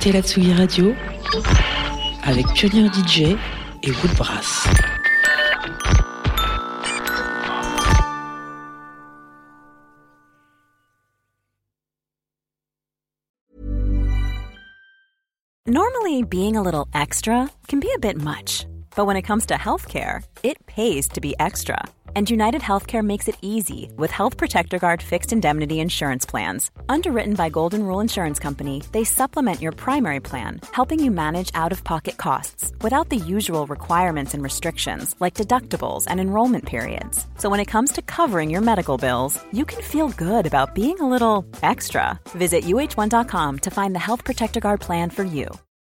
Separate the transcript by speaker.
Speaker 1: écoutez la Tsugi Radio avec Pioneer DJ et Woodbrass.
Speaker 2: Normally, being a little extra can be a bit much, but when it comes to healthcare, it pays to be extra. And United Healthcare makes it easy with Health Protector Guard fixed indemnity insurance plans. Underwritten by Golden Rule Insurance Company, they supplement your primary plan, helping you manage out of pocket costs without the usual requirements and restrictions like deductibles and enrollment periods. So when it comes to covering your medical bills, you can feel good about being a little extra. Visit uh1.com to find the Health Protector Guard plan for you.